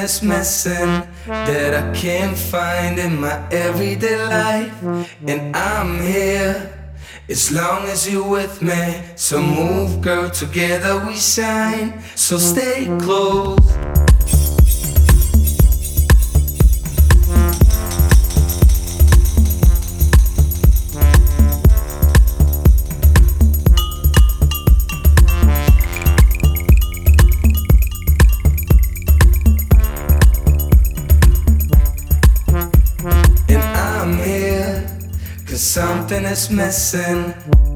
That's missing that I can't find in my everyday life. And I'm here as long as you're with me. So move, girl, together we shine. So stay close. Something is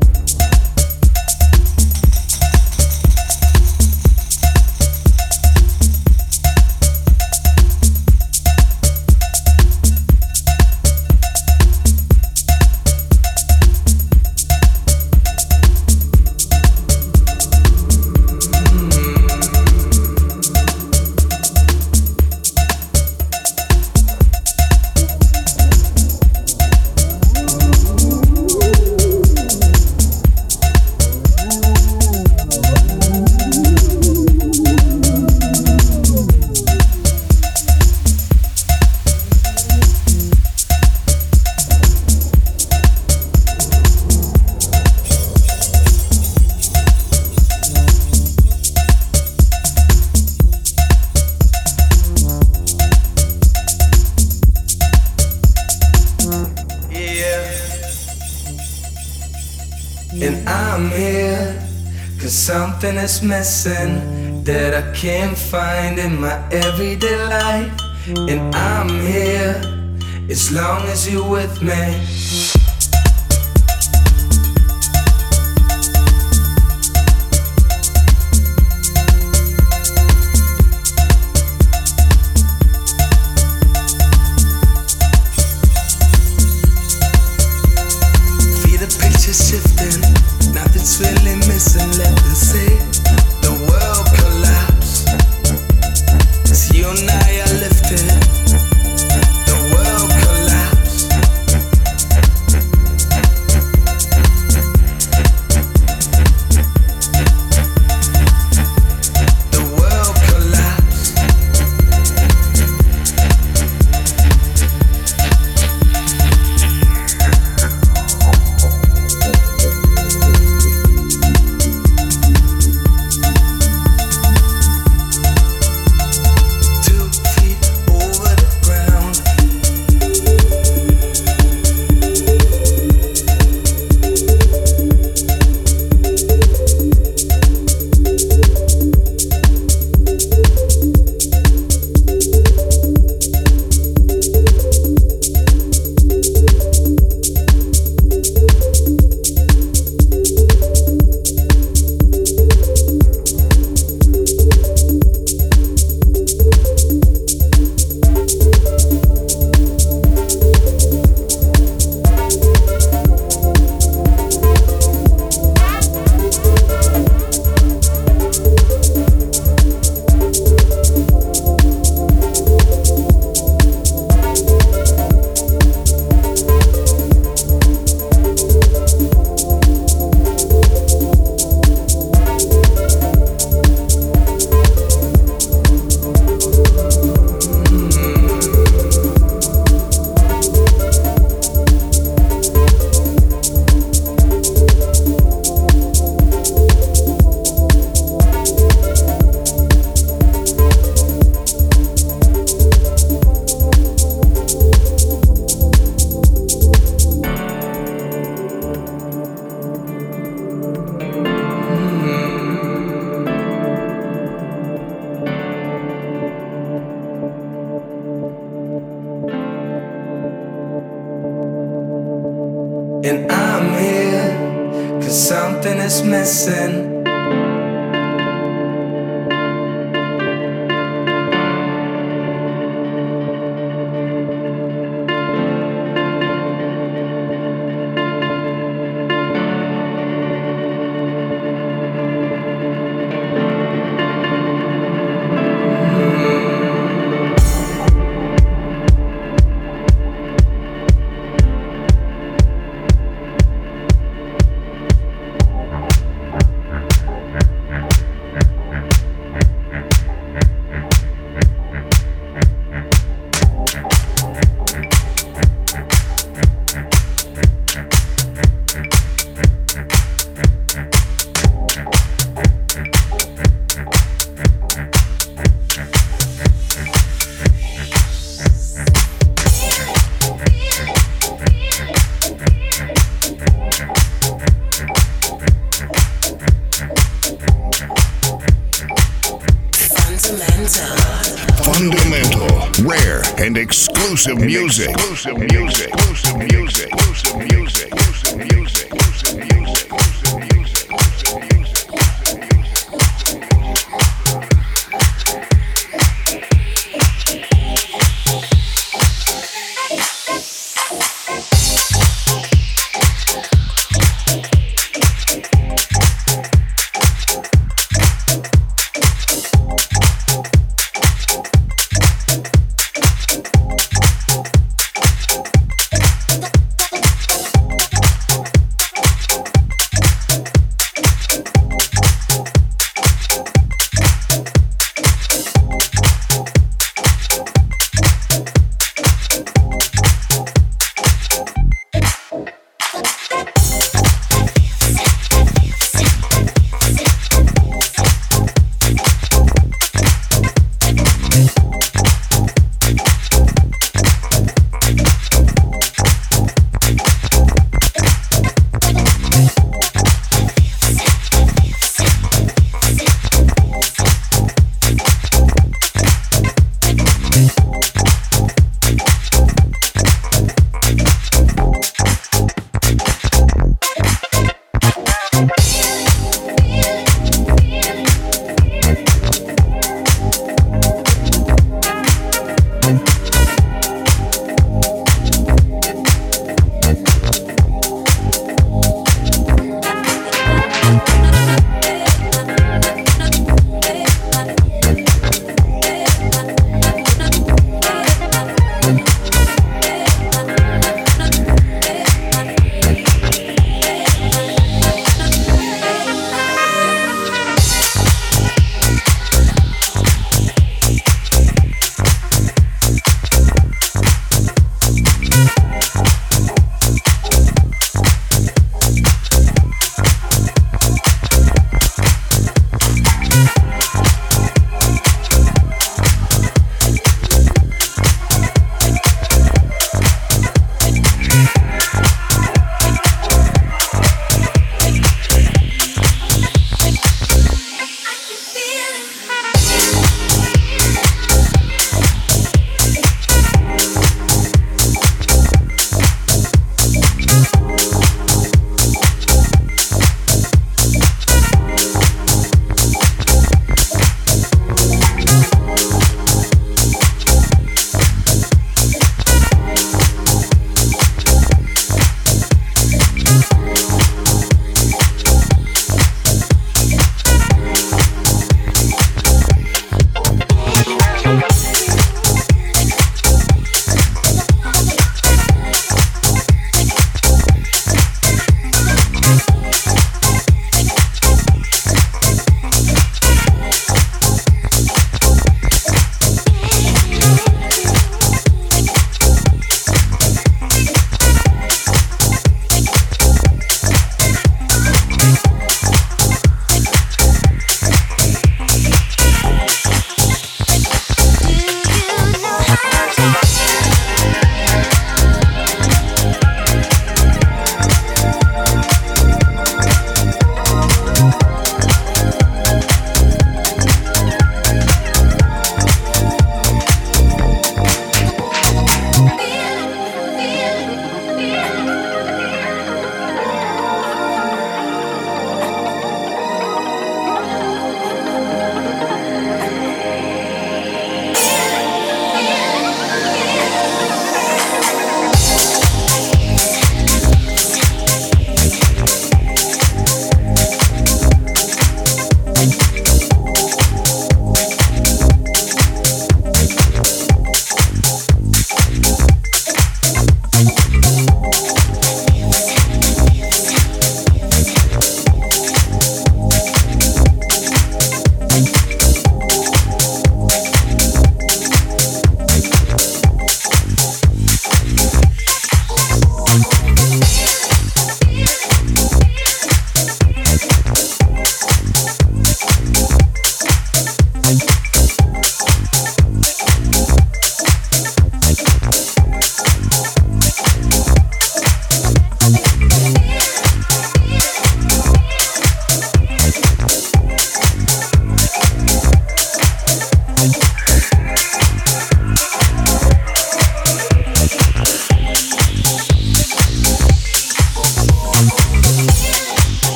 is missing that I can't find in my everyday life. And I'm here as long as you're with me. Exclusive music. Exclusive music.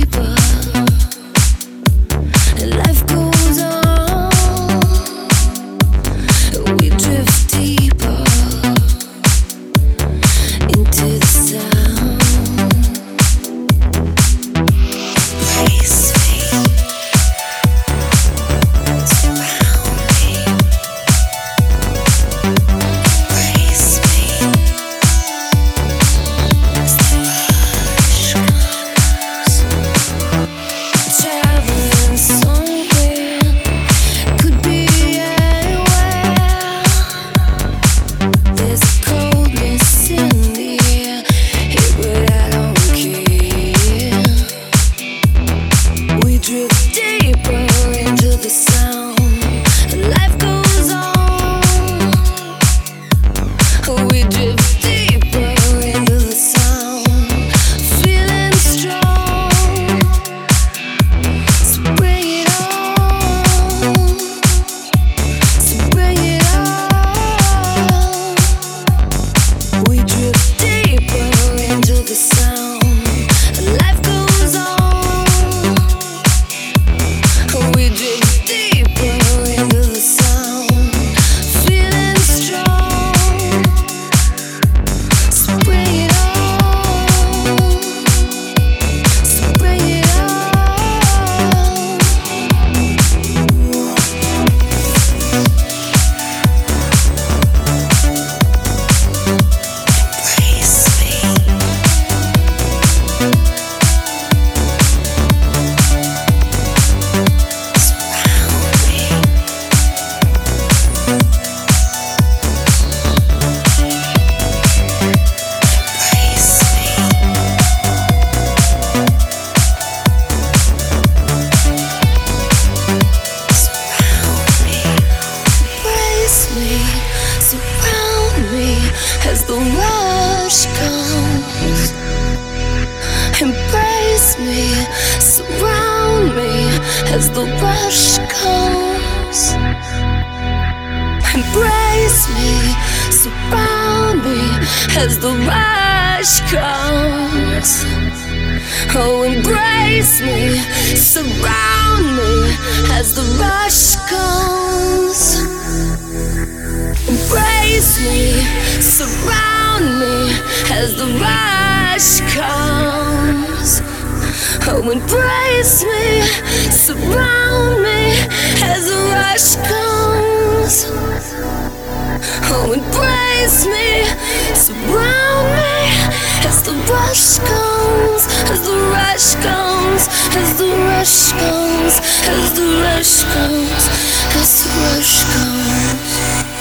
people. Life goes. around me as the rush comes. Embrace me, surround me as the rush comes. Oh, embrace me, surround me as the rush comes. Oh, embrace me, surround me. As the rush comes, as the rush comes, as the rush comes, as the rush comes, as the rush comes.